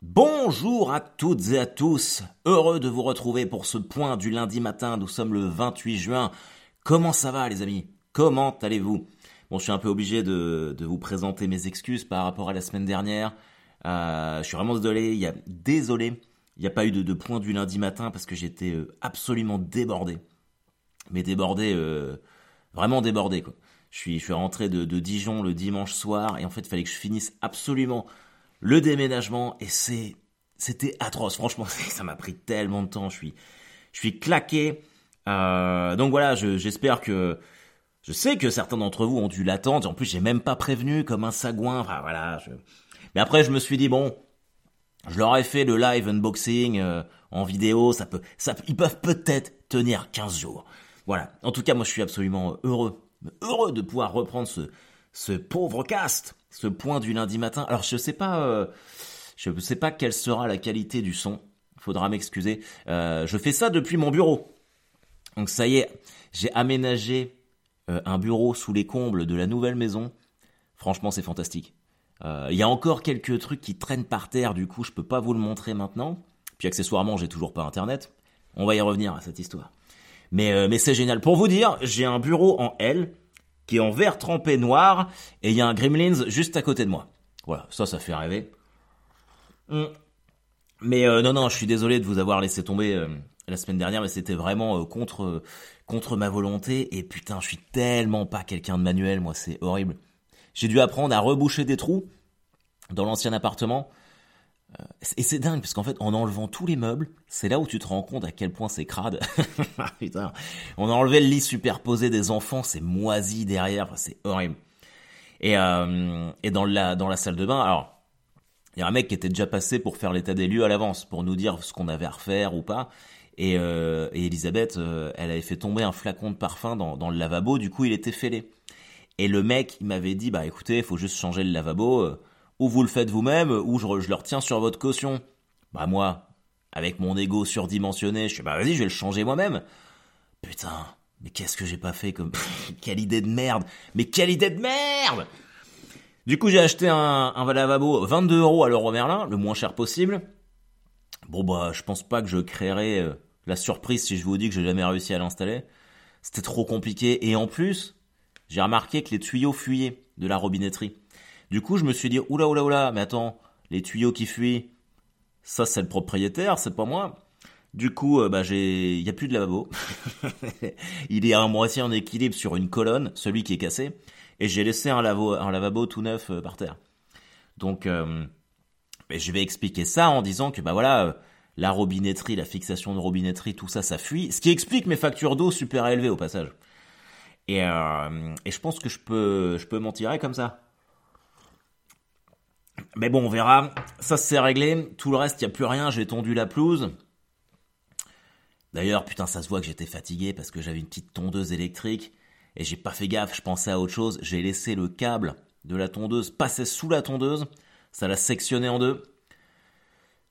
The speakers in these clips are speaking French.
Bonjour à toutes et à tous, heureux de vous retrouver pour ce point du lundi matin, nous sommes le 28 juin. Comment ça va les amis? Comment allez-vous? Bon, je suis un peu obligé de, vous présenter mes excuses par rapport à la semaine dernière. Euh, je suis vraiment désolé, il y a, désolé, il n'y a pas eu de, point du lundi matin parce que j'étais euh, absolument débordé. Mais débordé, euh, vraiment débordé. Je suis, rentré de Dijon le dimanche soir et en fait il fallait que je finisse absolument le déménagement et c'est c'était atroce. Franchement, ça m'a pris tellement de temps. Je suis je suis claqué. Euh, donc voilà, j'espère que je sais que certains d'entre vous ont dû l'attendre. En plus, j'ai même pas prévenu comme un sagouin. Enfin voilà. Mais après, je me suis dit bon, je leur ai fait le live unboxing euh, en vidéo. Ça peut, ça, ils peuvent peut-être tenir 15 jours. Voilà. En tout cas, moi, je suis absolument heureux, heureux de pouvoir reprendre ce ce pauvre cast ce point du lundi matin. Alors je sais pas, euh, je sais pas quelle sera la qualité du son. Faudra m'excuser. Euh, je fais ça depuis mon bureau. Donc ça y est, j'ai aménagé euh, un bureau sous les combles de la nouvelle maison. Franchement, c'est fantastique. Il y a encore quelques trucs qui traînent par terre, du coup, je peux pas vous le montrer maintenant. Puis accessoirement, j'ai toujours pas internet. On va y revenir à cette histoire. Mais, mais c'est génial. Pour vous dire, j'ai un bureau en L qui est en vert trempé noir, et il y a un Gremlins juste à côté de moi. Voilà, ça, ça fait rêver. Hmm. Mais euh, non, non, je suis désolé de vous avoir laissé tomber euh, la semaine dernière, mais c'était vraiment euh, contre contre ma volonté. Et putain, je suis tellement pas quelqu'un de manuel, moi, c'est horrible. J'ai dû apprendre à reboucher des trous dans l'ancien appartement. Et c'est dingue, parce qu'en fait, en enlevant tous les meubles, c'est là où tu te rends compte à quel point c'est crade. On a enlevé le lit superposé des enfants, c'est moisi derrière, c'est horrible. Et, euh, dans, la, salle de bain, alors, il y a un mec qui était déjà passé pour faire l'état des lieux à l'avance, pour nous dire ce qu'on avait à refaire ou pas. Et, euh, et Elisabeth, euh, elle avait fait tomber un flacon de parfum dans, dans le lavabo, du coup il était fêlé. Et le mec, il m'avait dit, bah écoutez, il faut juste changer le lavabo. Ou vous le faites vous-même, ou je, je le retiens sur votre caution. Bah moi, avec mon ego surdimensionné, je suis bah vas-y, je vais le changer moi-même. Putain, mais qu'est-ce que j'ai pas fait comme quelle idée de merde Mais quelle idée de merde Du coup, j'ai acheté un, un lavabo 22 euros à l'euro Merlin, le moins cher possible. Bon bah, je pense pas que je créerai euh, la surprise si je vous dis que j'ai jamais réussi à l'installer. C'était trop compliqué et en plus, j'ai remarqué que les tuyaux fuyaient de la robinetterie. Du coup, je me suis dit, oula, oula, oula, mais attends, les tuyaux qui fuient, ça c'est le propriétaire, c'est pas moi. Du coup, euh, bah j'ai, il y a plus de lavabo. il est à moitié en équilibre sur une colonne, celui qui est cassé, et j'ai laissé un, lavabo, un lavabo tout neuf euh, par terre. Donc, euh, je vais expliquer ça en disant que bah voilà, la robinetterie, la fixation de robinetterie, tout ça, ça fuit. Ce qui explique mes factures d'eau super élevées au passage. Et, et je pense que je peux, je peux m'en tirer comme ça. Mais bon, on verra. Ça, c'est réglé. Tout le reste, il n'y a plus rien. J'ai tondu la pelouse. D'ailleurs, putain, ça se voit que j'étais fatigué parce que j'avais une petite tondeuse électrique et j'ai pas fait gaffe, je pensais à autre chose. J'ai laissé le câble de la tondeuse passer sous la tondeuse. Ça l'a sectionné en deux.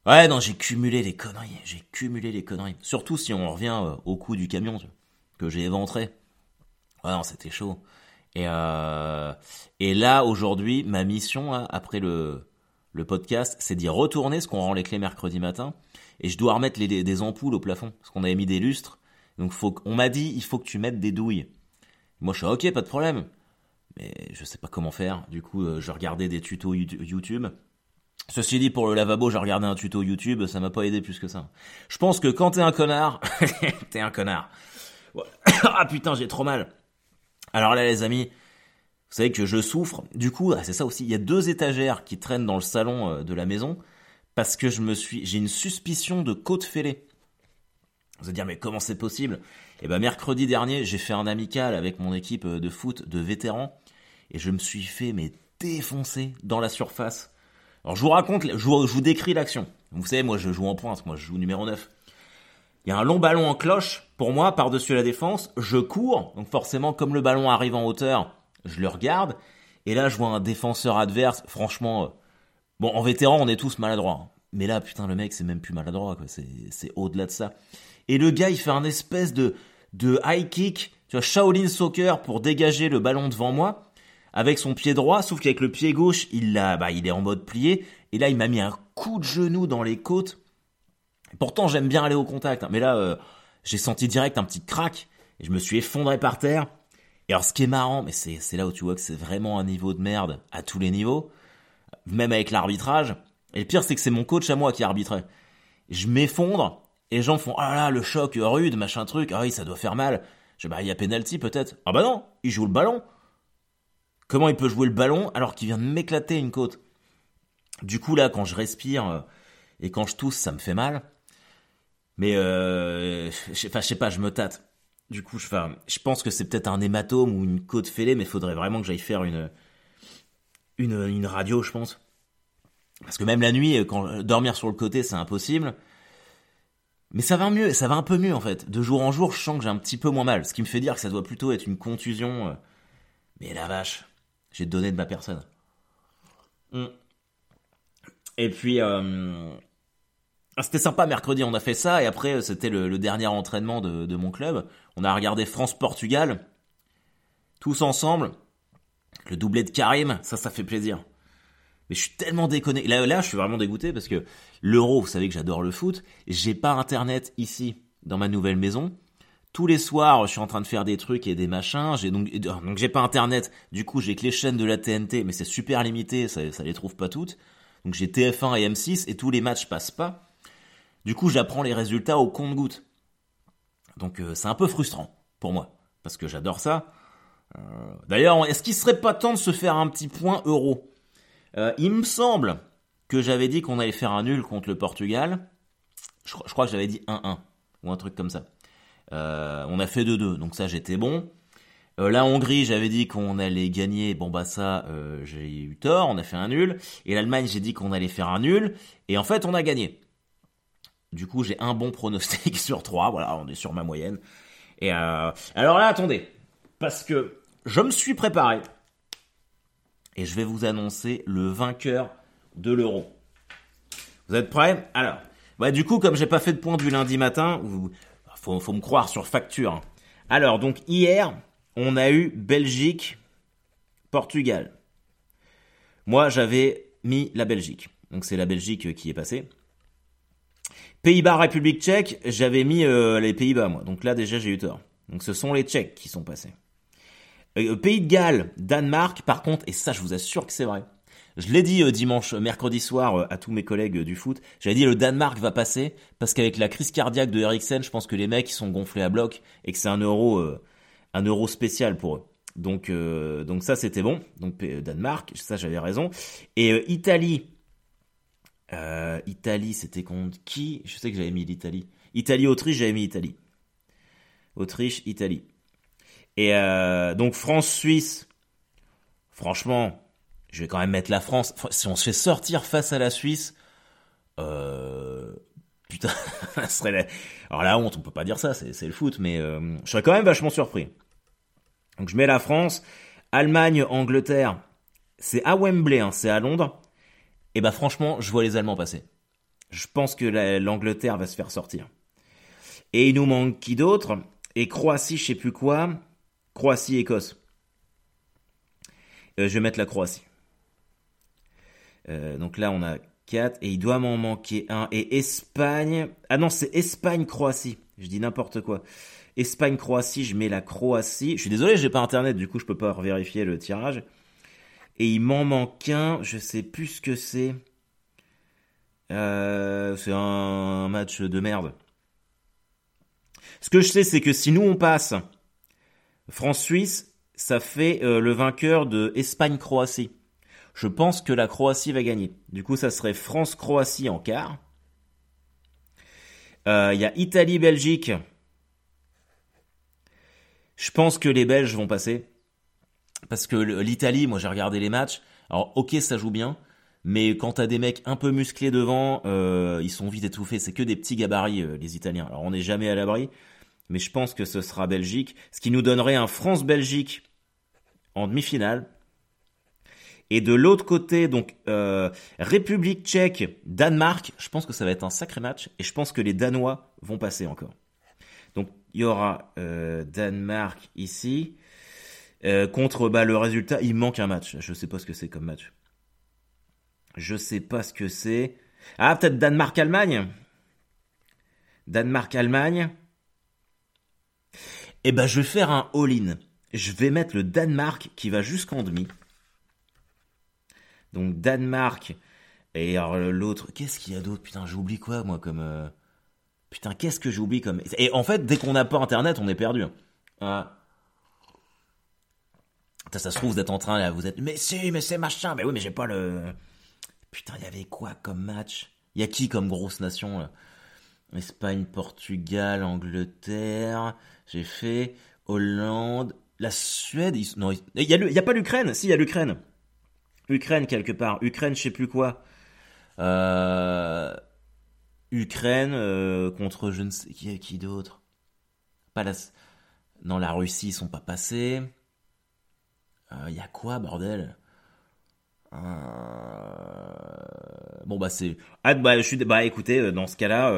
Ouais, non, j'ai cumulé les conneries. J'ai cumulé les conneries. Surtout si on revient euh, au coup du camion que j'ai éventré. Ouais, non, c'était chaud. Et, euh, et là, aujourd'hui, ma mission, hein, après le, le podcast, c'est d'y retourner, ce qu'on rend les clés mercredi matin. Et je dois remettre les, des ampoules au plafond, parce qu'on avait mis des lustres. Donc faut, on m'a dit, il faut que tu mettes des douilles. Moi, je suis ok, pas de problème. Mais je sais pas comment faire. Du coup, euh, je regardais des tutos YouTube. Ceci dit, pour le lavabo, j'ai regardé un tuto YouTube, ça m'a pas aidé plus que ça. Je pense que quand t'es un connard, t'es un connard. ah putain, j'ai trop mal. Alors là, les amis, vous savez que je souffre. Du coup, ah, c'est ça aussi. Il y a deux étagères qui traînent dans le salon euh, de la maison parce que je me suis, j'ai une suspicion de côte fêlée. Vous allez dire, mais comment c'est possible? Eh ben, mercredi dernier, j'ai fait un amical avec mon équipe euh, de foot de vétérans et je me suis fait mais défoncer dans la surface. Alors je vous raconte, je vous, je vous décris l'action. Vous savez, moi je joue en pointe, moi je joue numéro 9. Il y a un long ballon en cloche pour moi par-dessus la défense. Je cours, donc forcément comme le ballon arrive en hauteur, je le regarde. Et là, je vois un défenseur adverse. Franchement, euh, bon, en vétéran, on est tous maladroits. Hein. Mais là, putain, le mec, c'est même plus maladroit, quoi. C'est au-delà de ça. Et le gars, il fait un espèce de, de high kick, tu vois, Shaolin Soccer pour dégager le ballon devant moi avec son pied droit, sauf qu'avec le pied gauche, il l'a, bah, il est en mode plié. Et là, il m'a mis un coup de genou dans les côtes. Pourtant, j'aime bien aller au contact, hein. mais là, euh, j'ai senti direct un petit crack et je me suis effondré par terre. Et alors, ce qui est marrant, mais c'est là où tu vois que c'est vraiment un niveau de merde à tous les niveaux, même avec l'arbitrage. Et le pire, c'est que c'est mon coach à moi qui arbitrait. Je m'effondre et les gens font ah là le choc rude, machin truc. Ah oui, ça doit faire mal. Je bah il y a penalty peut-être. Ah bah non, il joue le ballon. Comment il peut jouer le ballon alors qu'il vient de m'éclater une côte? Du coup là, quand je respire euh, et quand je tousse, ça me fait mal. Mais euh, enfin, je sais pas, je me tâte. Du coup, je, je pense que c'est peut-être un hématome ou une côte fêlée, mais il faudrait vraiment que j'aille faire une, une, une radio, je pense. Parce que même la nuit, quand dormir sur le côté, c'est impossible. Mais ça va mieux, ça va un peu mieux en fait. De jour en jour, je sens que j'ai un petit peu moins mal, ce qui me fait dire que ça doit plutôt être une contusion. Euh. Mais la vache, j'ai donné de ma personne. Mm. Et puis, euh, c'était sympa mercredi, on a fait ça, et après c'était le, dernier entraînement de, mon club. On a regardé France-Portugal, tous ensemble. Le doublé de Karim, ça, ça fait plaisir. Mais je suis tellement déconné. Là, là, je suis vraiment dégoûté parce que l'euro, vous savez que j'adore le foot. J'ai pas internet ici, dans ma nouvelle maison. Tous les soirs, je suis en train de faire des trucs et des machins. J'ai donc, donc j'ai pas internet. Du coup, j'ai que les chaînes de la TNT, mais c'est super limité, ça, ça les trouve pas toutes. Donc j'ai TF1 et M6 et tous les matchs passent pas. Du coup, j'apprends les résultats au compte-goutte. Donc euh, c'est un peu frustrant pour moi, parce que j'adore ça. Euh, d'ailleurs, est-ce qu'il serait pas temps de se faire un petit point euro? Euh, Il me semble que j'avais dit qu'on allait faire un nul contre le Portugal. Je, crois que j'avais dit 1-1 ou un truc comme ça. on a fait 2-2, donc ça j'étais bon. la Hongrie, j'avais dit qu'on allait gagner. Bon bah ça, j'ai eu tort. On a fait un nul. Et l'Allemagne, j'ai dit qu'on allait faire un nul. Et en fait, on a gagné. Du coup, j'ai un bon pronostic sur trois. Voilà, on est sur ma moyenne. Et euh, alors là, attendez, parce que je me suis préparé et je vais vous annoncer le vainqueur de l'euro. Vous êtes prêts? Alors, bah, du coup, comme j'ai pas fait de point du lundi matin, faut, faut me croire sur facture. Hein. Alors, donc hier, on a eu Belgique, Portugal. Moi, j'avais mis la Belgique. Donc c'est la Belgique qui est passée. Pays-Bas, République tchèque, j'avais mis euh, les Pays-Bas, moi. Donc là, déjà, j'ai eu tort. Donc ce sont les Tchèques qui sont passés. Euh, Pays de Galles, Danemark, par contre, et ça, je vous assure que c'est vrai. Je l'ai dit euh, dimanche, mercredi soir à tous mes collègues du foot. J'avais dit le Danemark va passer parce qu'avec la crise cardiaque de Eriksen, je pense que les mecs ils sont gonflés à bloc et que c'est un euro, un euro spécial pour eux. Donc, donc ça c'était bon. Donc Danemark, ça j'avais raison. Et Italie, euh, Italie, c'était contre qui? Je sais que j'avais mis l'Italie. Italie-Autriche, j'avais mis Italie. Autriche, Italie. Et euh, donc France-Suisse, franchement, je vais quand même mettre la France. Si on se fait sortir face à la Suisse, euh, putain, ça serait la... Alors la honte, on peut pas dire ça, c'est le foot, mais euh, je serais quand même vachement surpris. Donc je mets la France, Allemagne, Angleterre, c'est à Wembley, hein, c'est à Londres. Et eh bah ben, franchement, je vois les Allemands passer. Je pense que l'Angleterre va se faire sortir. Et il nous manque qui d'autre? Et Croatie, je sais plus quoi. Croatie, Écosse. Euh, je vais mettre la Croatie. Euh, donc là, on a 4. Et il doit m'en manquer un. Et Espagne. Ah non, c'est Espagne-Croatie. Je dis n'importe quoi. Espagne-Croatie, je mets la Croatie. Je suis désolé, j'ai pas internet, du coup, je peux pas vérifier le tirage. Et il m'en manque un, je sais plus ce que c'est. Euh, c'est un match de merde. Ce que je sais, c'est que si nous on passe France-Suisse, ça fait euh, le vainqueur de Espagne-Croatie. Je pense que la Croatie va gagner. Du coup, ça serait France-Croatie en quart. Euh, il y a Italie-Belgique. Je pense que les Belges vont passer parce que l'Italie, moi j'ai regardé les matchs. Alors ok, ça joue bien, mais quand t'as des mecs un peu musclés devant, euh, ils sont vite étouffés. C'est que des petits gabarits euh, les Italiens. Alors on n'est jamais à l'abri, mais je pense que ce sera Belgique, ce qui nous donnerait un France-Belgique en demi-finale. Et de l'autre côté, donc euh, République Tchèque, Danemark. Je pense que ça va être un sacré match, et je pense que les Danois vont passer encore. Donc il y aura Danemark ici. Euh, contre bah, le résultat, il manque un match. Je sais pas ce que c'est comme match. Je sais pas ce que c'est. Ah, peut-être Danemark-Allemagne Danemark-Allemagne. Eh ben, je vais faire un all-in. Je vais mettre le Danemark qui va jusqu'en demi. Donc Danemark et l'autre, qu'est-ce qu'il y a d'autre? Putain, j'oublie quoi moi comme euh, Putain, qu'est-ce que j'oublie comme Et en fait, dès qu'on n'a pas internet, on est perdu. Hein. Ah. Ça se trouve, vous êtes en train là, vous êtes mais si, mais c'est machin. Mais oui, mais j'ai pas le Putain, il y avait quoi comme match? Il y a qui comme grosse nation Espagne, Portugal, Angleterre. J'ai fait Hollande, la Suède. Non, il a, y a pas l'Ukraine. Si, il y a l'Ukraine. Ukraine quelque part. Ukraine, je sais plus quoi. Euh... Ukraine euh, contre je ne sais qui, qui d'autre? Pas la... Non, la Russie, ils sont pas passés. Il euh, y a quoi, bordel? Euh, Bon bah c'est. Ah bah. Bah écoutez, dans ce cas-là,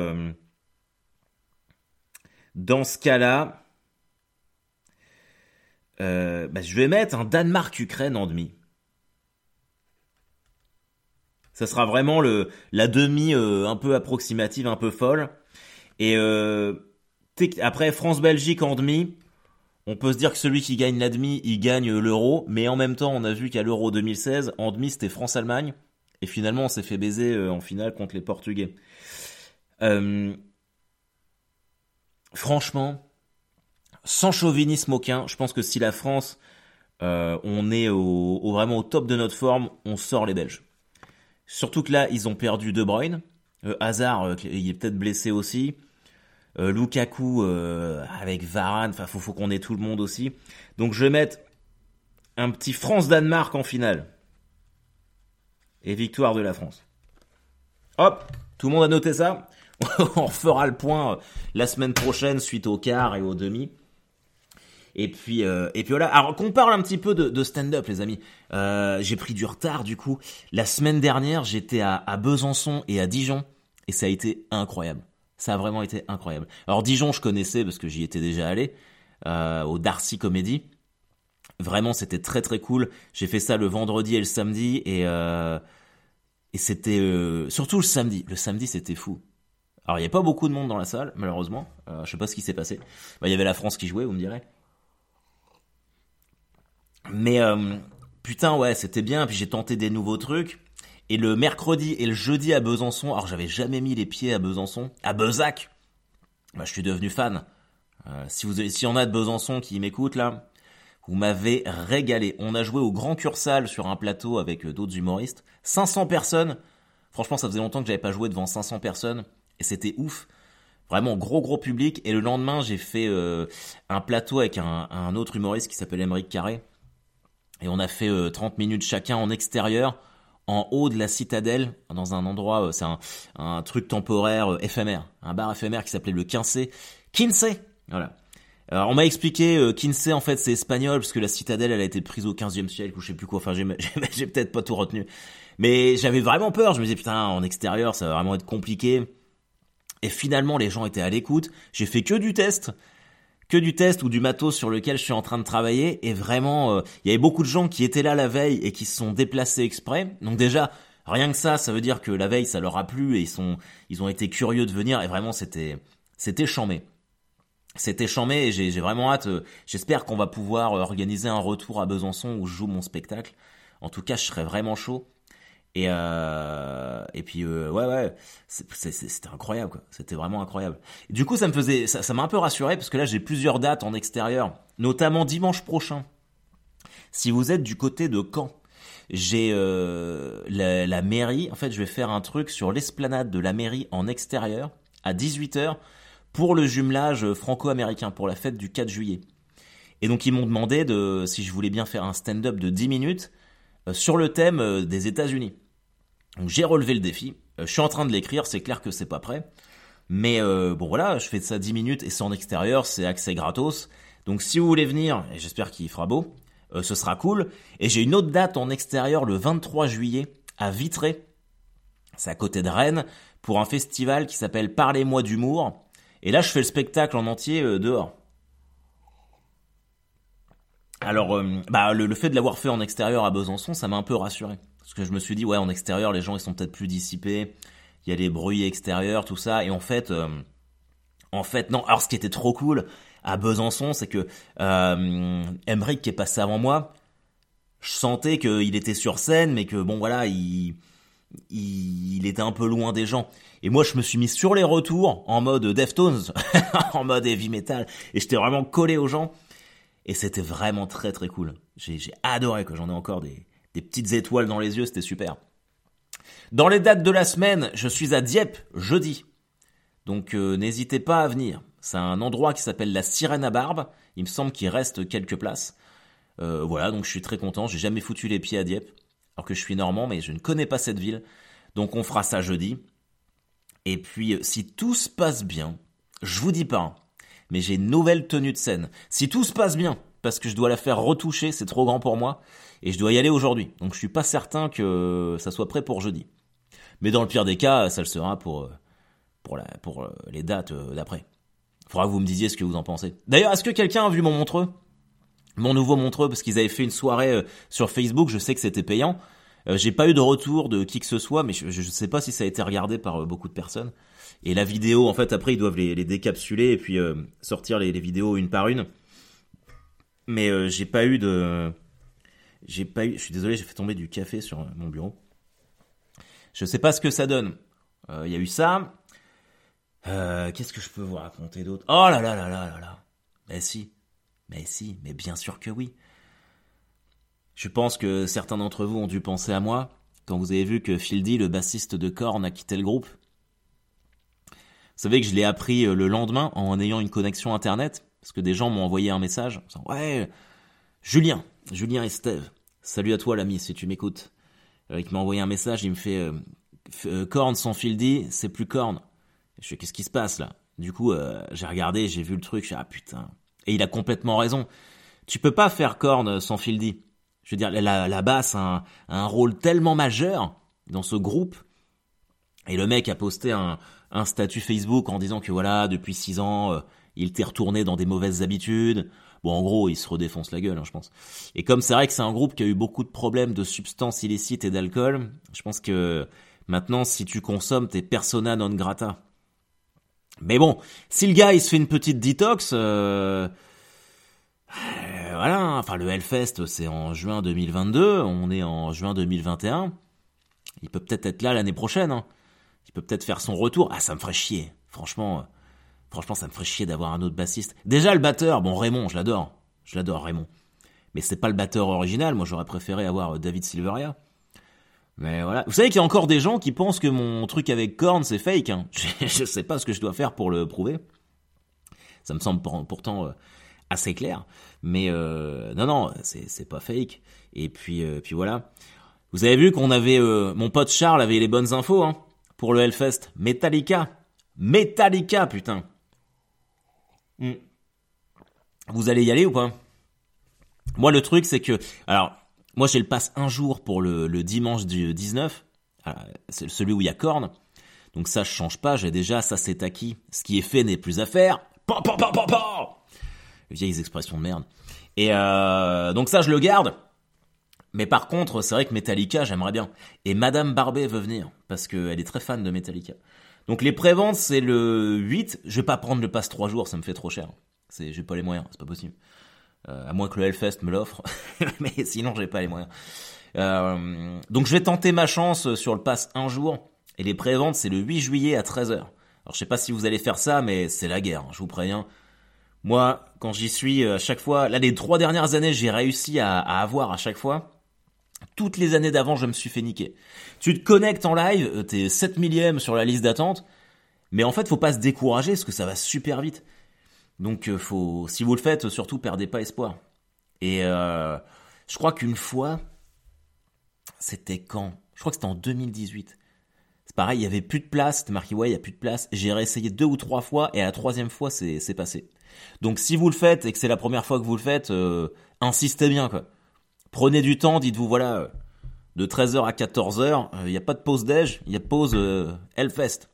dans ce cas-là, bah, je vais mettre un Danemark-Ukraine en demi. Ça sera vraiment la demi euh, un peu approximative, un peu folle. Et euh, après France-Belgique en demi, on peut se dire que celui qui gagne la demi, il gagne l'euro. Mais en même temps, on a vu qu'à l'euro 2016, en demi, c'était France-Allemagne. Et finalement, on s'est fait baiser euh, en finale contre les Portugais. franchement, sans chauvinisme aucun, je pense que si la France, on est au, vraiment au top de notre forme, on sort les Belges. Surtout que là, ils ont perdu De Bruyne. Euh, Hazard, euh, il est peut-être blessé aussi. Euh, Lukaku avec Varane, enfin faut, qu'on ait tout le monde aussi. Donc je vais mettre un petit France-Danemark en finale. Et victoire de la France. Hop, tout le monde a noté ça. On fera le point la semaine prochaine suite au quart et au demi. Et puis, euh, et puis voilà. Alors qu'on parle un petit peu de, stand-up, les amis. Euh, j'ai pris du retard du coup. La semaine dernière, j'étais à Besançon et à Dijon, et ça a été incroyable. Ça a vraiment été incroyable. Alors Dijon, je connaissais parce que j'y étais déjà allé euh, au Darcy Comedy. Vraiment, c'était très très cool. J'ai fait ça le vendredi et le samedi, et euh, et c'était euh, surtout le samedi. Le samedi, c'était fou. Alors il n'y a pas beaucoup de monde dans la salle, malheureusement. Euh, je sais pas ce qui s'est passé. Bah, il y avait la France qui jouait, vous me direz. Mais putain, ouais, c'était bien. Puis j'ai tenté des nouveaux trucs. Et le mercredi et le jeudi à Besançon, alors j'avais jamais mis les pieds à Besançon, à Bezac. Bah, je suis devenu fan. Euh, si vous, s'il y en a de Besançon qui m'écoutent là, vous m'avez régalé. On a joué au Grand Cursal sur un plateau avec euh, d'autres humoristes. 500 personnes. Franchement, ça faisait longtemps que j'avais pas joué devant 500 personnes et c'était ouf. Vraiment gros gros public. Et le lendemain, j'ai fait un plateau avec un, autre humoriste qui s'appelle Émeric Carré. Et on a fait 30 euh, minutes chacun en extérieur, en haut de la citadelle, dans un endroit, euh, c'est un, truc temporaire euh, éphémère, un bar éphémère qui s'appelait le Quincé. Quincé Voilà. Alors on m'a expliqué euh, en fait c'est espagnol parce que la citadelle elle a été prise au 15e siècle ou je sais plus quoi. Enfin j'ai j'ai peut-être pas tout retenu. Mais j'avais vraiment peur, je me disais putain en extérieur ça va vraiment être compliqué. Et finalement les gens étaient à l'écoute. J'ai fait que du test que du test ou du matos sur lequel je suis en train de travailler. Et vraiment, euh, il y avait beaucoup de gens qui étaient là la veille et qui se sont déplacés exprès. Donc déjà, rien que ça, ça veut dire que la veille, ça leur a plu et ils sont, ils ont été curieux de venir. Et vraiment, c'était, c'était chambé. C'était chambé et j'ai vraiment hâte. Euh, j'espère qu'on va pouvoir organiser un retour à Besançon où je joue mon spectacle. En tout cas, je serais vraiment chaud. Et, euh, et puis euh, ouais ouais, c'était incroyable quoi. C'était vraiment incroyable. du coup ça me faisait, ça m'a un peu rassuré parce que là j'ai plusieurs dates en extérieur, notamment dimanche prochain. Si vous êtes du côté de Caen, j'ai euh, la, mairie. En fait, je vais faire un truc sur l'esplanade de la mairie en extérieur à 18h pour le jumelage franco-américain pour la fête du 4 juillet. Et donc ils m'ont demandé de si je voulais bien faire un stand-up de 10 minutes sur le thème euh, des États-Unis. Donc j'ai relevé le défi, euh, je suis en train de l'écrire, c'est clair que c'est pas prêt. Mais bon voilà, je fais ça 10 minutes et c'est en extérieur, c'est accès gratos. Donc si vous voulez venir, et j'espère qu'il fera beau, ce sera cool. Et j'ai une autre date en extérieur le 23 juillet à Vitré. C'est à côté de Rennes pour un festival qui s'appelle Parlez-moi d'humour. Et là je fais le spectacle en entier dehors. Alors, euh, bah, le, fait de l'avoir fait en extérieur à Besançon, ça m'a un peu rassuré. Parce que je me suis dit, ouais, en extérieur, les gens, ils sont peut-être plus dissipés. Il il y a les bruits extérieurs, tout ça. Et en fait, en fait, non. Alors, ce qui était trop cool à Besançon, c'est que euh, Emmerich qui est passé avant moi, je sentais qu'il était sur scène, mais que bon voilà, il, il, était un peu loin des gens. Et moi, je me suis mis sur les retours en mode Deftones, en mode heavy metal, et j'étais vraiment collé aux gens. Et c'était vraiment très très cool. J'ai adoré que j'en ai encore des, petites étoiles dans les yeux, c'était super. Dans les dates de la semaine, je suis à Dieppe jeudi. Donc euh, n'hésitez pas à venir. C'est un endroit qui s'appelle la Sirène à Barbe. Il me semble qu'il reste quelques places. Euh, voilà, donc je suis très content. J'ai jamais foutu les pieds à Dieppe, alors que je suis normand, mais je ne connais pas cette ville. Donc on fera ça jeudi. Et puis, euh, si tout se passe bien, je vous dis pas, hein, mais j'ai une nouvelle tenue de scène. Si tout se passe bien, parce que je dois la faire retoucher, c'est trop grand pour moi, et je dois y aller aujourd'hui. Donc je suis pas certain que ça soit prêt pour jeudi. Mais dans le pire des cas, ça le sera pour, euh, pour, la, pour les dates d'après. Faudra que vous me disiez ce que vous en pensez. D'ailleurs, est-ce que quelqu'un a vu mon montreux? Mon nouveau montreux, parce qu'ils avaient fait une soirée euh, sur Facebook, je sais que c'était payant. Euh, j'ai pas eu de retour de qui que ce soit, mais je, ne sais pas si ça a été regardé par euh, beaucoup de personnes. Et la vidéo, en fait, après, ils doivent les, décapsuler et puis sortir les, vidéos une par une. Mais j'ai pas eu de... J'ai pas eu... Je suis désolé, j'ai fait tomber du café sur mon bureau. Je sais pas ce que ça donne. Il y a eu ça. Euh, qu'est-ce que je peux vous raconter d'autre? Oh là là là là là là Mais si, mais si, mais bien sûr que oui. Je pense que certains d'entre vous ont dû penser à moi quand vous avez vu que Fieldy, le bassiste de Korn, a quitté le groupe. Vous savez que je l'ai appris euh, le lendemain en ayant une connexion internet, parce que des gens m'ont envoyé un message. Ouais, Julien, Julien et Steve, salut à toi l'ami si tu m'écoutes. Euh, il m'a envoyé un message, il me fait Korn sans Fieldy, c'est plus Korn. Je fais qu'est-ce qui se passe là? Du coup, euh, j'ai regardé, j'ai vu le truc, je suis ah putain. Et il a complètement raison. Tu peux pas faire corne sans Fieldy. Je veux dire, la, la basse a un, rôle tellement majeur dans ce groupe. Et le mec a posté un, statut Facebook en disant que voilà, depuis six ans, euh, il était retourné dans des mauvaises habitudes. Bon, en gros, il se redéfonce la gueule, hein, je pense. Et comme c'est vrai que c'est un groupe qui a eu beaucoup de problèmes de substances illicites et d'alcool, je pense que maintenant, si tu consommes, t'es persona non grata. Mais bon, si le gars il se fait une petite detox, euh, euh, voilà, enfin le Hellfest c'est en juin 2022, on est en juin 2021, il peut peut-être être là l'année prochaine, hein. il peut peut-être faire son retour. Ah ça me ferait chier, franchement, euh, franchement ça me ferait chier d'avoir un autre bassiste. Déjà le batteur, bon Raymond, je l'adore, je l'adore Raymond, mais c'est pas le batteur original, moi j'aurais préféré avoir David Silveria. Mais voilà. Vous savez qu'il y a encore des gens qui pensent que mon truc avec Korn c'est fake. Hein. Je, sais pas ce que je dois faire pour le prouver. Ça me semble pourtant euh, assez clair. Mais euh, non, non, c'est pas fake. Et puis, euh, puis voilà. Vous avez vu qu'on avait... mon pote Charles avait les bonnes infos hein, pour le Hellfest. Metallica. Metallica, putain. Hmm. Vous allez y aller ou pas? Moi, le truc, c'est que... Alors, moi, j'ai le pass un jour pour le, dimanche du 19. Ah, c'est celui où il y a corne. Donc ça, je change pas. J'ai déjà, ça c'est acquis. Ce qui est fait n'est plus à faire. Pa, pa, pa, pa, Vieilles expressions de merde. Et euh, donc ça, je le garde. Mais par contre, c'est vrai que Metallica, j'aimerais bien. Et Madame Barbet veut venir, parce qu'elle est très fan de Metallica. Donc les préventes, c'est le 8. Je vais pas prendre le pass 3 jours, ça me fait trop cher. C'est, j'ai pas les moyens, c'est pas possible. Euh, à moins que le Hellfest me l'offre, mais sinon j'ai pas les moyens. Euh, donc je vais tenter ma chance sur le pass un jour, et les préventes c'est le 8 juillet à 13h. Alors je sais pas si vous allez faire ça, mais c'est la guerre, hein, je vous préviens. Moi, quand j'y suis euh, à chaque fois, là les trois dernières années j'ai réussi à, avoir à chaque fois. Toutes les années d'avant je me suis fait niquer. Tu te connectes en live, t'es 7 millième sur la liste d'attente, mais en fait faut pas se décourager parce que ça va super vite. Donc euh, faut, si vous le faites, surtout perdez pas espoir. Et euh, je crois qu'une fois, c'était quand? Je crois que c'était en 2018. C'est pareil, il y avait plus de place. C'était marqué ouais, il y a plus de place. J'ai réessayé deux ou trois fois et à la troisième fois, c'est passé. Donc si vous le faites et que c'est la première fois que vous le faites, euh, insistez bien quoi. Prenez du temps, dites-vous voilà, de 13h à 14h, il n'y a pas de pause déj, il y a pause Hellfest.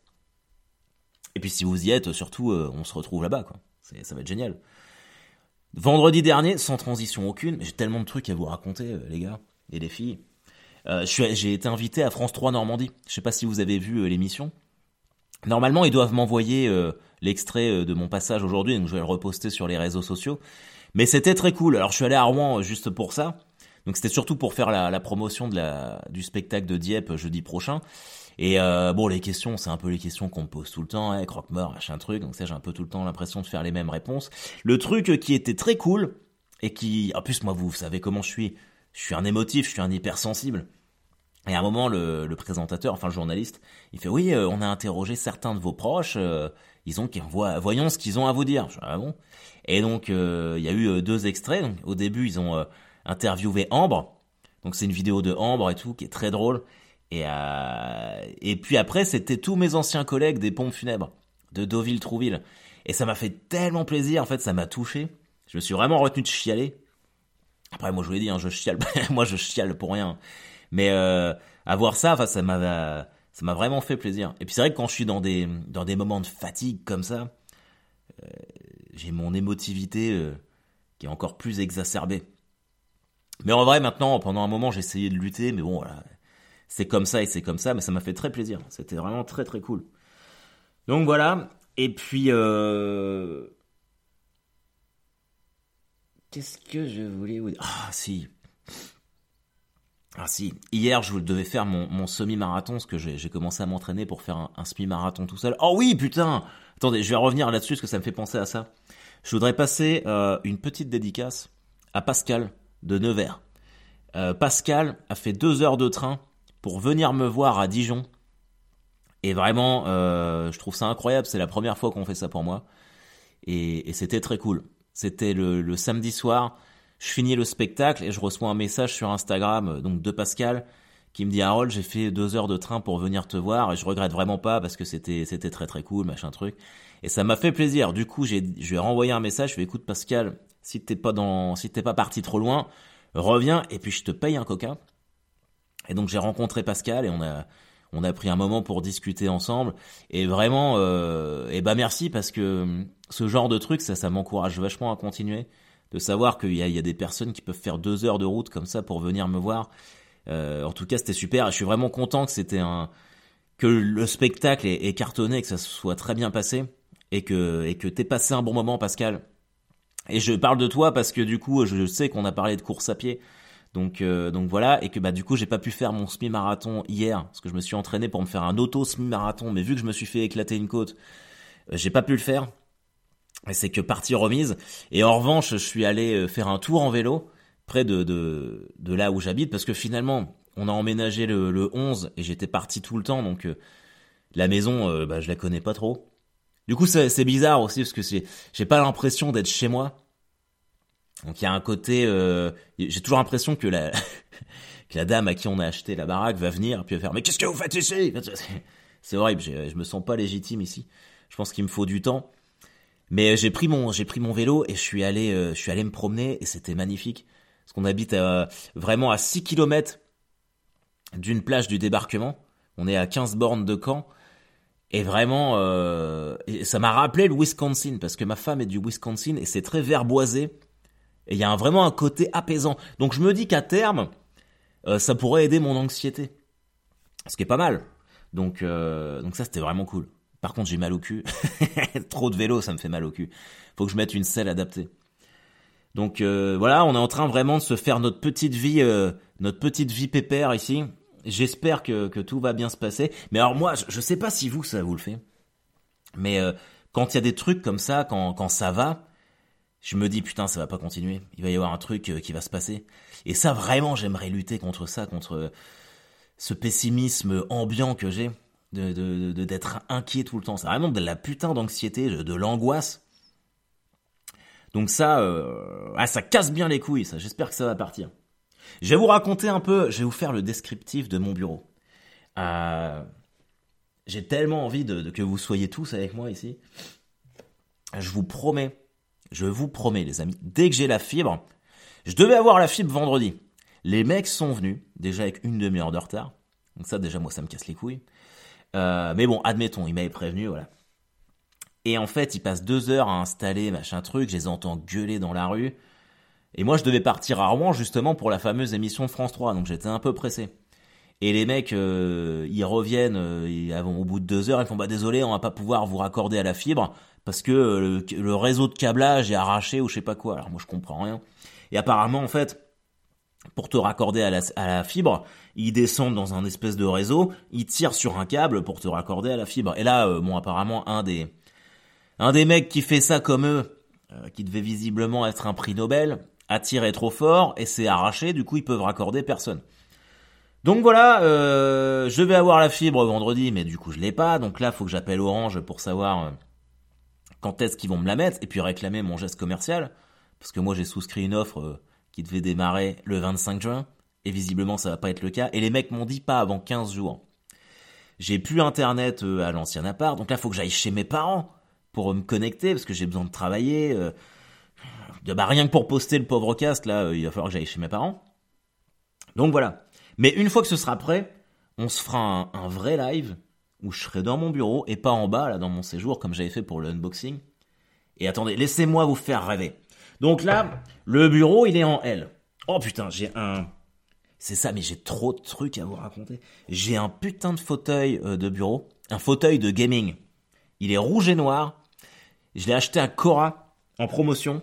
Et puis si vous y êtes, surtout, on se retrouve là-bas quoi ça va être génial. Vendredi dernier, sans transition aucune, j'ai tellement de trucs à vous raconter, euh, les gars et les filles. Euh, j'ai été invité à France 3 Normandie. Je sais pas si vous avez vu euh, l'émission. Normalement, ils doivent m'envoyer euh, l'extrait de mon passage aujourd'hui, donc je vais le reposter sur les réseaux sociaux. Mais c'était très cool. Alors je suis allé à Rouen juste pour ça. Donc c'était surtout pour faire la, promotion du spectacle de Dieppe jeudi prochain. Et bon, les questions, c'est un peu les questions qu'on me pose tout le temps, hein, croque-mort, machin truc. Donc ça, j'ai un peu tout le temps l'impression de faire les mêmes réponses. Le truc qui était très cool et qui, en plus, moi, vous savez comment je suis. Je suis un émotif, je suis un hypersensible. Et à un moment, le, présentateur, enfin le journaliste, il fait oui, euh, on a interrogé certains de vos proches, euh, ils ont, voyons ce qu'ils ont à vous dire. Je ah bon? Et donc euh, il y a eu deux extraits. Donc, au début, ils ont interviewé Ambre, donc c'est une vidéo de Ambre et tout qui est très drôle. Et et puis après, c'était tous mes anciens collègues des pompes funèbres de Deauville Trouville. Et ça m'a fait tellement plaisir, en fait, ça m'a touché. Je me suis vraiment retenu de chialer. Après, moi, je vous l'ai dit, hein, je chiale, moi, je chiale pour rien. Mais euh, avoir ça, ça m'a ça m'a vraiment fait plaisir. Et puis c'est vrai que quand je suis dans des dans des moments de fatigue comme ça, euh, j'ai mon émotivité euh, qui est encore plus exacerbée. Mais en vrai, maintenant, pendant un moment, j'ai essayé de lutter, mais bon, voilà, c'est comme ça et c'est comme ça, mais ça m'a fait très plaisir. C'était vraiment très très cool. Donc voilà. Et puis, euh... qu'est-ce que je voulais vous dire? Ah si, ah si, hier je devais faire mon, semi-marathon, parce que j'ai commencé à m'entraîner pour faire un, semi-marathon tout seul. Oh oui, putain Attendez, je vais revenir là-dessus, parce que ça me fait penser à ça. Je voudrais passer euh, une petite dédicace à Pascal de Nevers. Euh, Pascal a fait deux heures de train pour venir me voir à Dijon. Et vraiment, euh, je trouve ça incroyable, c'est la première fois qu'on fait ça pour moi. Et, c'était très cool. C'était le samedi soir, je finis le spectacle et je reçois un message sur Instagram euh, donc de Pascal qui me dit Harold j'ai fait deux heures de train pour venir te voir et je regrette vraiment pas parce que c'était c'était très très cool machin truc. Et ça m'a fait plaisir. Du coup j'ai je lui ai renvoyé un message je lui ai écoute Pascal si t'es pas dans si t'es pas parti trop loin reviens et puis je te paye un coca. Et donc j'ai rencontré Pascal et on a on a pris un moment pour discuter ensemble. Et vraiment euh, et bah merci parce que ce genre de truc ça ça m'encourage vachement à continuer de savoir qu'il y, a, des personnes qui peuvent faire deux heures de route comme ça pour venir me voir. Euh, en tout cas, c'était super. Je suis vraiment content que c'était un que le spectacle est, cartonné, que ça soit très bien passé et que et que t'aies passé un bon moment, Pascal. Et je parle de toi parce que du coup, je sais qu'on a parlé de course à pied. Donc, euh, donc voilà, et que bah du coup j'ai pas pu faire mon semi-marathon hier parce que je me suis entraîné pour me faire un auto semi-marathon, mais vu que je me suis fait éclater une côte, euh, j'ai pas pu le faire c'est que partie remise. Et en revanche, je suis allé euh, faire un tour en vélo près de, de, de là où j'habite parce que finalement, on a emménagé le, le 11 et j'étais parti tout le temps, donc euh, la maison, euh, bah, je la connais pas trop. Du coup, c'est bizarre aussi parce que j'ai pas l'impression d'être chez moi. Donc il y a un côté, j'ai toujours l'impression que la que la dame à qui on a acheté la baraque va venir puis va faire mais qu'est-ce que vous faites ici? C'est horrible, je me sens pas légitime ici. Je pense qu'il me faut du temps. Mais euh, j'ai pris mon j'ai pris mon vélo et je suis allé euh, je suis allé me promener et c'était magnifique parce qu'on habite euh, vraiment à 6 km d'une plage du débarquement. On est à 15 bornes de Caen et vraiment ça m'a rappelé le Wisconsin parce que ma femme est du Wisconsin et c'est très verboisé et il y a vraiment un côté apaisant. Donc je me dis qu'à terme ça pourrait aider mon anxiété. Ce qui est pas mal. Donc donc ça c'était vraiment cool. Par contre, j'ai mal au cul. Trop de vélo, ça me fait mal au cul. Faut que je mette une selle adaptée. Donc euh, voilà, on est en train vraiment de se faire notre petite vie, euh, notre petite vie pépère ici. J'espère que, tout va bien se passer. Mais alors moi, je, sais pas si vous ça vous le fait. Mais euh, quand il y a des trucs comme ça, quand, quand ça va, je me dis putain ça va pas continuer. Il va y avoir un truc qui va se passer. Et ça vraiment, j'aimerais lutter contre ça, contre ce pessimisme ambiant que j'ai de d'être inquiet tout le temps. C'est vraiment de la putain d'anxiété, de, l'angoisse. Donc ça, euh, ah, ça casse bien les couilles. Ça, j'espère que ça va partir. Je vais vous raconter un peu. Je vais vous faire le descriptif de mon bureau. Euh, j'ai tellement envie de, que vous soyez tous avec moi ici. Je vous promets, je vous promets, les amis, dès que j'ai la fibre, je devais avoir la fibre vendredi. Les mecs sont venus, déjà avec une demi-heure de retard. Donc ça, déjà, moi, ça me casse les couilles. Euh, mais bon, admettons, il m'avait prévenu, voilà. Et en fait, il passe deux heures à installer machin truc, je les entends gueuler dans la rue. Et moi, je devais partir à Rouen justement pour la fameuse émission de France 3, donc j'étais un peu pressé. Et les mecs, euh, ils reviennent euh, au bout de deux heures, ils font bah désolé, on va pas pouvoir vous raccorder à la fibre parce que euh, le, réseau de câblage est arraché ou je sais pas quoi. Alors moi je comprends rien. Et apparemment en fait, pour te raccorder à la, fibre, ils descendent dans un espèce de réseau, ils tirent sur un câble pour te raccorder à la fibre. Et là, bon apparemment un des un des mecs qui fait ça comme eux, qui devait visiblement être un prix Nobel, a tiré trop fort et s'est arraché. Du coup ils peuvent raccorder personne. Donc voilà, euh, je vais avoir la fibre vendredi, mais du coup je l'ai pas. Donc là, faut que j'appelle Orange pour savoir euh, quand est-ce qu'ils vont me la mettre et puis réclamer mon geste commercial. Parce que moi j'ai souscrit une offre euh, qui devait démarrer le 25 juin et visiblement ça va pas être le cas. Et les mecs m'ont dit pas avant 15 jours. J'ai plus internet à l'ancien appart, donc là faut que j'aille chez mes parents pour me connecter parce que j'ai besoin de travailler. bah rien que pour poster le pauvre cast là, il va falloir que j'aille chez mes parents. Donc voilà. Mais une fois que ce sera prêt, on se fera un, vrai live où je serai dans mon bureau et pas en bas, là, dans mon séjour, comme j'avais fait pour le unboxing. Et attendez, laissez-moi vous faire rêver. Donc là, le bureau, il est en L. Oh putain, j'ai un... C'est ça, mais j'ai trop de trucs à vous raconter. J'ai un putain de fauteuil euh, de bureau, un fauteuil de gaming. Il est rouge et noir. Je l'ai acheté à Cora en promotion.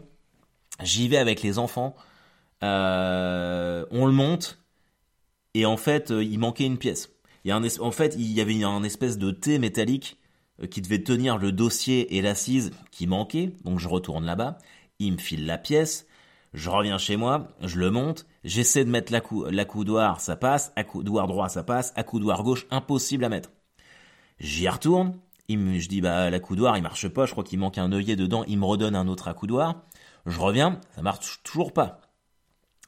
J'y vais avec les enfants. Euh, on le monte. Et en fait, euh, il manquait une pièce. Il y a en fait, il y avait un espèce de T métallique qui devait tenir le dossier et l'assise qui manquait. Donc je retourne là-bas. Il me file la pièce. Je reviens chez moi, je le monte, j'essaie de mettre la coudoir, ça passe, coudoir droit, ça passe, coudoir gauche, impossible à mettre. J'y retourne, il me, je dis bah coudoir, il marche pas, je crois qu'il manque un œillet dedans, il me redonne un autre accoudoir. Je reviens, ça marche toujours pas.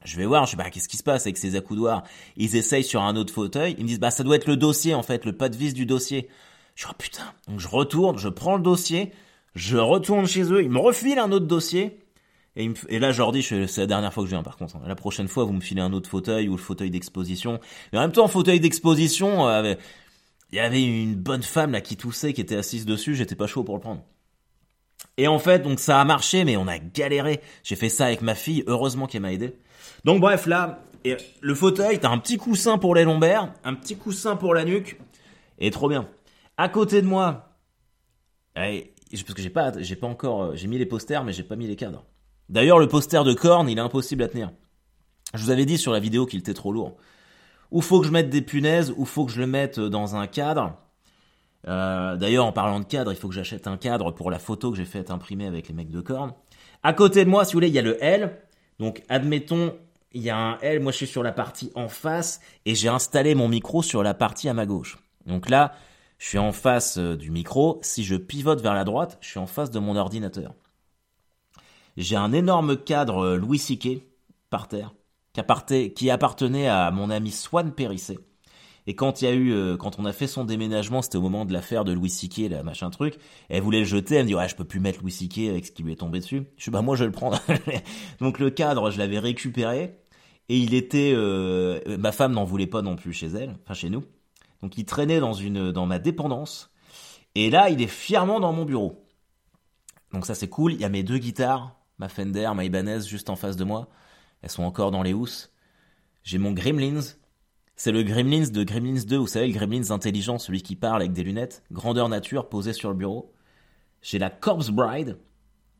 Je vais voir, je sais pas, qu'est-ce qui se passe avec ces accoudoirs? Ils essayent sur un autre fauteuil, ils me disent, bah ça doit être le dossier en fait, le pas de vis du dossier. Je dis, oh putain, donc je retourne, je prends le dossier, je retourne chez eux, ils me refilent un autre dossier, et, et là dis, c'est la dernière fois que je viens par contre, la prochaine fois vous me filez un autre fauteuil ou le fauteuil d'exposition. Mais en même temps, fauteuil d'exposition, euh, il y avait une bonne femme là qui toussait, qui était assise dessus, j'étais pas chaud pour le prendre. Et en fait, donc ça a marché, mais on a galéré. J'ai fait ça avec ma fille, heureusement qu'elle m'a aidé. Donc bref, là, le fauteuil, t'as un petit coussin pour les lombaires, un petit coussin pour la nuque, et trop bien. À côté de moi, parce que j'ai pas, j'ai pas encore, euh, j'ai mis les posters, mais j'ai pas mis les cadres. D'ailleurs, le poster de corne, il est impossible à tenir. Je vous avais dit sur la vidéo qu'il était trop lourd. Ou faut que je mette des punaises, ou faut que je le mette dans un cadre. Euh, d'ailleurs, en parlant de cadre, il faut que j'achète un cadre pour la photo que j'ai faite imprimer avec les mecs de corne. À côté de moi, si vous voulez, il y a le L. Donc, admettons, il y a un L, moi je suis sur la partie en face et j'ai installé mon micro sur la partie à ma gauche. Donc là, je suis en face euh, du micro. Si je pivote vers la droite, je suis en face de mon ordinateur. J'ai un énorme cadre euh, Louis Siquet par terre qui appartenait à mon ami Swan Périssé. Et quand il y a eu, euh, quand on a fait son déménagement, c'était au moment de l'affaire de Louis Siquet, la machin truc. Elle voulait le jeter, elle me dit ouais, je peux plus mettre Louis Siquet avec ce qui lui est tombé dessus. Je dis bah moi je vais le prendre. Donc le cadre, je l'avais récupéré et il était, euh, ma femme n'en voulait pas non plus chez elle, enfin chez nous. Donc il traînait dans une, dans ma dépendance. Et là, il est fièrement dans mon bureau. Donc ça c'est cool. Il y a mes deux guitares, ma Fender, ma Ibanez juste en face de moi. Elles sont encore dans les housses. J'ai mon Gremlins. C'est le Gremlins de Gremlins 2, vous savez, le Gremlins intelligent, celui qui parle avec des lunettes, grandeur nature, posé sur le bureau. J'ai la Corpse Bride,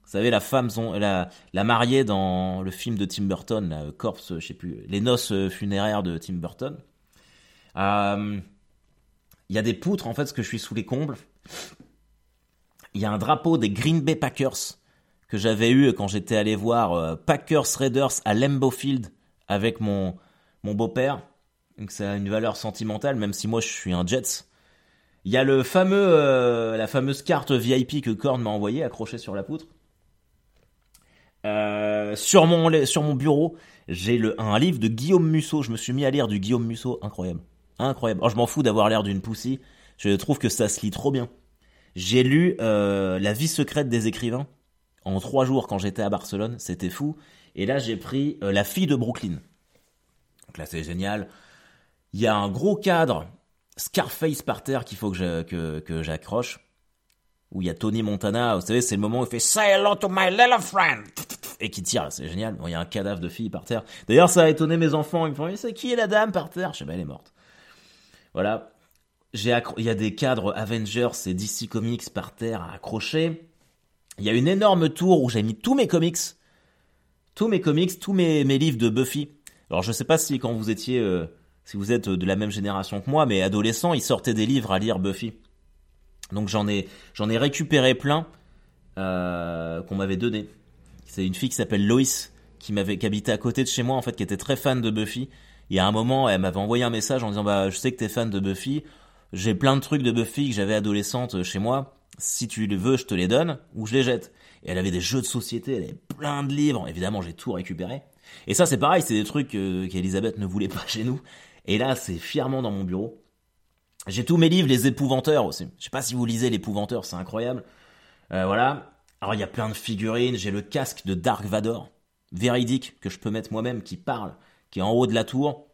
vous savez, la femme, la, la mariée dans le film de Tim Burton, la Corpse, je sais plus, les noces funéraires de Tim Burton. Euh, il y a des poutres, en fait, parce que je suis sous les combles. Il y a un drapeau des Green Bay Packers que j'avais eu quand j'étais allé voir euh, Packers Raiders à Lambeau Field avec mon, mon beau-père. Donc ça a une valeur sentimentale, même si moi je suis un Jets. Il y a le fameux, euh, la fameuse carte VIP que Korn m'a envoyée, accrochée sur la poutre. Euh, sur mon sur mon bureau, j'ai un livre de Guillaume Musso. Je me suis mis à lire du Guillaume Musso, incroyable, incroyable. Oh, je m'en fous d'avoir l'air d'une poussie. Je trouve que ça se lit trop bien. J'ai lu La vie secrète des écrivains en trois jours quand j'étais à Barcelone, c'était fou. Et là, j'ai pris euh, La fille de Brooklyn. Donc là, c'est génial. Il y a un gros cadre Scarface par terre qu'il faut que que, j'accroche où il y a Tony Montana, vous savez, c'est le moment où il fait Say hello to my little friend et qui tire, c'est génial. Bon, il y a un cadavre de fille par terre. D'ailleurs, ça a étonné mes enfants, ils me font c'est qui est la dame par terre? Je sais pas, elle est morte. Voilà. J'ai il y a des cadres Avengers et DC Comics par terre à accrocher. Il y a une énorme tour où j'ai mis tous mes comics, tous mes comics, tous mes, livres de Buffy. Alors je sais pas si quand vous étiez, euh, si vous êtes de la même génération que moi, mais adolescent, ils sortaient des livres à lire Buffy. Donc j'en ai, j'en ai récupéré plein euh, qu'on m'avait donné. C'est une fille qui s'appelle Loïs qui m'avait, qui habitait à côté de chez moi en fait, qui était très fan de Buffy. Et à un moment, elle m'avait envoyé un message en disant bah je sais que t'es fan de Buffy, j'ai plein de trucs de Buffy que j'avais adolescente chez moi si tu les veux, je te les donne ou je les jette. Et elle avait des jeux de société, elle avait plein de livres. Évidemment, j'ai tout récupéré. Et ça, c'est pareil, c'est des trucs euh, qu'Elisabeth ne voulait pas chez nous. Et là, c'est fièrement dans mon bureau. J'ai tous mes livres, les épouvanteurs aussi. Je sais pas si vous lisez l'épouvanteur, c'est incroyable. Euh, voilà. Alors il y a plein de figurines. J'ai le casque de Dark Vador, véridique que je peux mettre moi-même, qui parle, qui est en haut de la tour.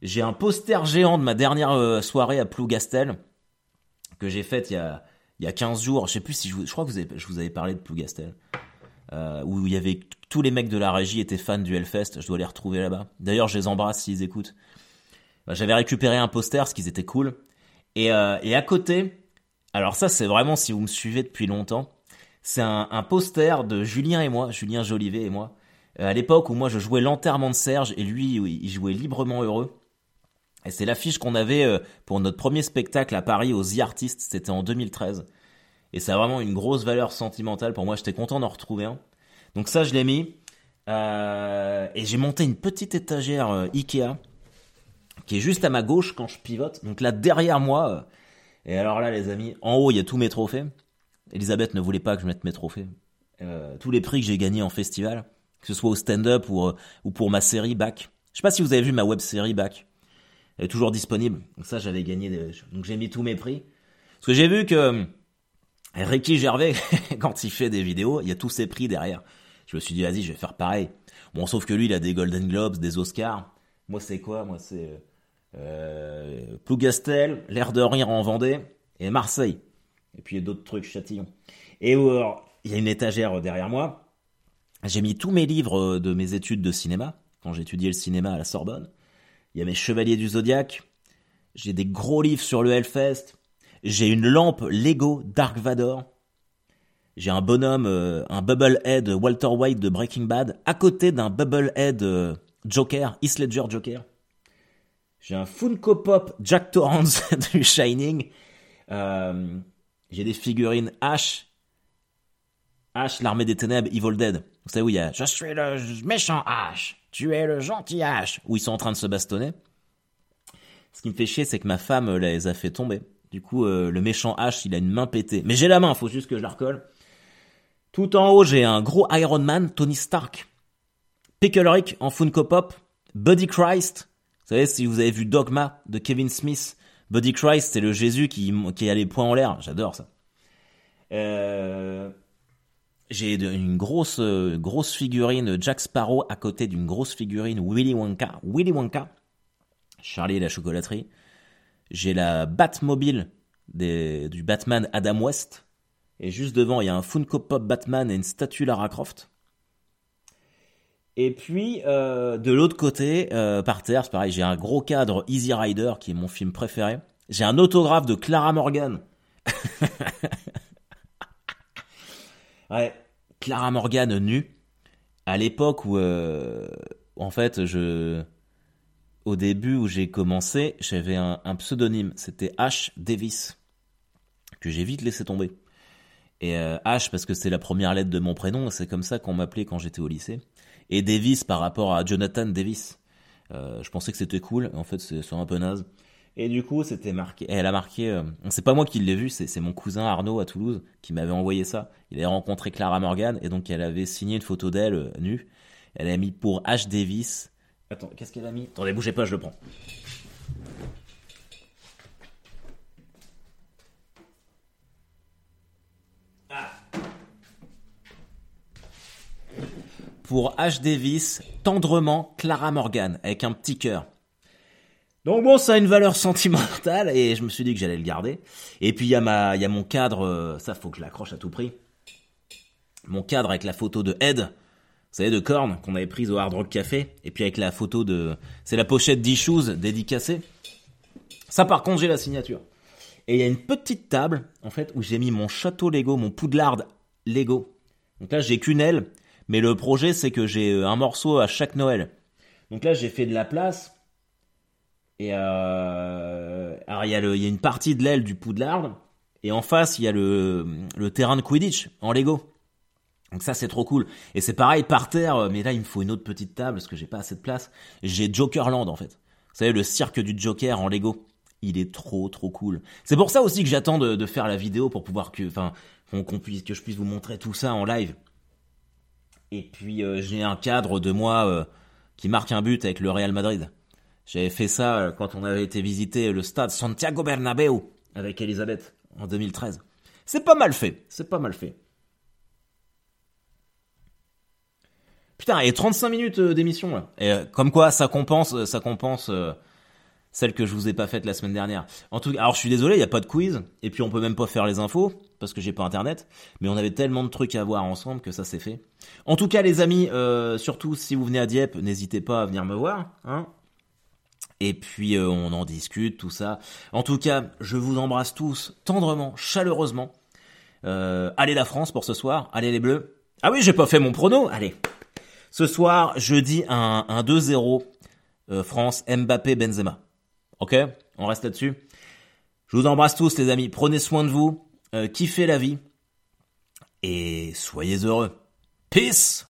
J'ai un poster géant de ma dernière euh, soirée à Plougastel que j'ai faite il y a il y a 15 jours, je sais plus si je, vous, je crois que je vous avais parlé de Plougastel, euh, où il y avait tous les mecs de la régie étaient fans du Hellfest. Je dois les retrouver là-bas. D'ailleurs, je les embrasse s'ils écoutent. Bah, j'avais récupéré un poster, ce qu'ils étaient cool. Et, euh, et à côté, alors ça, c'est vraiment si vous me suivez depuis longtemps, c'est un, un, poster de Julien et moi, Julien Jolivet et moi. Euh, à l'époque où moi je jouais l'enterrement de Serge et lui, il jouait librement heureux. Et c'est l'affiche qu'on avait euh, pour notre premier spectacle à Paris aux The Artists, c'était en 2013. Et ça a vraiment une grosse valeur sentimentale pour moi, j'étais content d'en retrouver un. Donc ça, je l'ai mis. Euh, et j'ai monté une petite étagère euh, Ikea qui est juste à ma gauche quand je pivote. Donc là, derrière moi, et alors là, les amis, en haut, il y a tous mes trophées. Elisabeth ne voulait pas que je mette mes trophées. tous les prix que j'ai gagnés en festival, que ce soit au stand-up ou, ou pour ma série Back. Je sais pas si vous avez vu ma web série Back est toujours disponible. Donc ça, j'avais gagné. Donc j'ai mis tous mes prix. Parce que j'ai vu que euh, Ricky Gervais, quand il fait des vidéos, il y a tous ses prix derrière. Je me suis dit, vas-y, je vais faire pareil. Bon, sauf que lui, il a des Golden Globes, des Oscars. Moi, c'est quoi? Moi, c'est euh, Plougastel, l'air de rire en Vendée et Marseille. Et puis il y a d'autres trucs, Châtillon. Et euh, il y a une étagère derrière moi. J'ai mis tous mes livres de mes études de cinéma, quand j'étudiais le cinéma à la Sorbonne. Il y a mes Chevaliers du Zodiaque. J'ai des gros livres sur le Hellfest. J'ai une lampe Lego Dark Vador. J'ai un bonhomme, euh, un Bubblehead Walter White de Breaking Bad, à côté d'un Bubblehead euh, Joker, Heath Ledger Joker. J'ai un Funko Pop Jack Torrance du Shining. Euh, j'ai des figurines Ash, Ash, l'armée des ténèbres, Evil Dead. Vous savez où il y a Je suis le méchant Ash tu es le gentil H, où ils sont en train de se bastonner. Ce qui me fait chier, c'est que ma femme les a fait tomber. Du coup, euh, le méchant H, il a une main pétée. Mais j'ai la main, faut juste que je la recolle. Tout en haut, j'ai un gros Iron Man, Tony Stark. Pickle Rick en Funko Pop. Buddy Christ. Vous savez, si vous avez vu Dogma de Kevin Smith, Buddy Christ, c'est le Jésus qui, qui a les poings en l'air. J'adore ça. Euh, j'ai une grosse euh, grosse figurine Jack Sparrow à côté d'une grosse figurine Willy Wonka. Willy Wonka. Charlie et la chocolaterie. J'ai la Batmobile du Batman Adam West. Et juste devant, il y a un Funko Pop Batman et une statue Lara Croft. Et puis, euh, de l'autre côté, euh, par terre, c'est pareil, j'ai un gros cadre Easy Rider, qui est mon film préféré. J'ai un autographe de Clara Morgan. ouais, Clara Morgan nue, à l'époque où, euh, en fait, je, au début où j'ai commencé, j'avais un, pseudonyme, c'était H. Davis, que j'ai vite laissé tomber. Et euh, H parce que c'est la première lettre de mon prénom, c'est comme ça qu'on m'appelait quand j'étais au lycée. Et Davis par rapport à Jonathan Davis. Euh, je pensais que c'était cool, en fait c'est un peu naze. Et du coup, c'était marqué. Elle a marqué. Euh, c'est pas moi qui l'ai vu, c'est mon cousin Arnaud à Toulouse qui m'avait envoyé ça. Il avait rencontré Clara Morgan et donc elle avait signé une photo d'elle euh, nue. Elle a mis pour H. Davis. Attends, qu'est-ce qu'elle a mis? Attendez, bougez pas, je le prends. Ah. Pour H. Davis, tendrement Clara Morgan, avec un petit cœur. Donc bon, ça a une valeur sentimentale et je me suis dit que j'allais le garder. Et puis il y y a mon cadre, euh, ça faut que je l'accroche à tout prix. Mon cadre avec la photo de Ed, vous savez de Korn qu'on avait prise au Hard Rock Café, et puis avec la photo de, c'est la pochette d'Issues dédicacée. Ça par contre j'ai la signature. Et il y a une petite table en fait où j'ai mis mon château Lego, mon Poudlard Lego. Donc là j'ai qu'une aile, mais le projet c'est que j'ai euh, un morceau à chaque Noël. Donc là j'ai fait de la place. Et euh... alors il y, a une partie de l'aile du Poudlard et en face il y a le, terrain de Quidditch en Lego. Donc ça c'est trop cool. Et c'est pareil par terre, mais là il me faut une autre petite table parce que j'ai pas assez de place. J'ai Jokerland en fait. Vous savez le cirque du Joker en Lego. Il est trop trop cool. C'est pour ça aussi que j'attends de, faire la vidéo pour pouvoir que, enfin, qu'on puisse, que je puisse vous montrer tout ça en live. Et puis euh, j'ai un cadre de moi euh, qui marque un but avec le Real Madrid. J'avais fait ça euh, quand on avait été visiter le stade Santiago Bernabéu avec Elisabeth en 2013. C'est pas mal fait. C'est pas mal fait. Putain, et 35 minutes euh, d'émission là. Euh, comme quoi, ça compense, ça compense celle que je vous ai pas faite la semaine dernière. En tout cas, alors je suis désolé, il y a pas de quiz, et puis on peut même pas faire les infos parce que j'ai pas internet. Mais on avait tellement de trucs à voir ensemble que ça s'est fait. En tout cas, les amis, surtout si vous venez à Dieppe, n'hésitez pas à venir me voir, hein. Et puis on en discute, tout ça. En tout cas, je vous embrasse tous tendrement, chaleureusement. allez la France pour ce soir, allez les Bleus. Ah oui, j'ai pas fait mon prono. Allez, ce soir, je dis un, 2-0 euh, France, Mbappé, Benzema. Ok? On reste là-dessus. Je vous embrasse tous les amis. Prenez soin de vous. Euh, kiffez la vie. Et soyez heureux. Peace